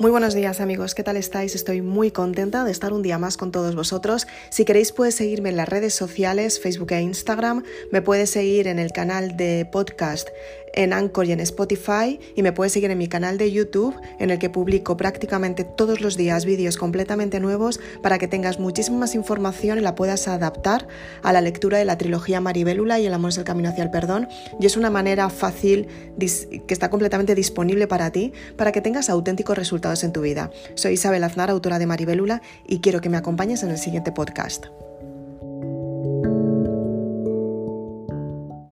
Muy buenos días amigos, ¿qué tal estáis? Estoy muy contenta de estar un día más con todos vosotros. Si queréis puedes seguirme en las redes sociales, Facebook e Instagram, me puedes seguir en el canal de podcast en Anchor y en Spotify y me puedes seguir en mi canal de YouTube en el que publico prácticamente todos los días vídeos completamente nuevos para que tengas muchísima más información y la puedas adaptar a la lectura de la trilogía Maribélula y El amor es el camino hacia el perdón y es una manera fácil que está completamente disponible para ti para que tengas auténticos resultados en tu vida. Soy Isabel Aznar, autora de Maribélula, y quiero que me acompañes en el siguiente podcast.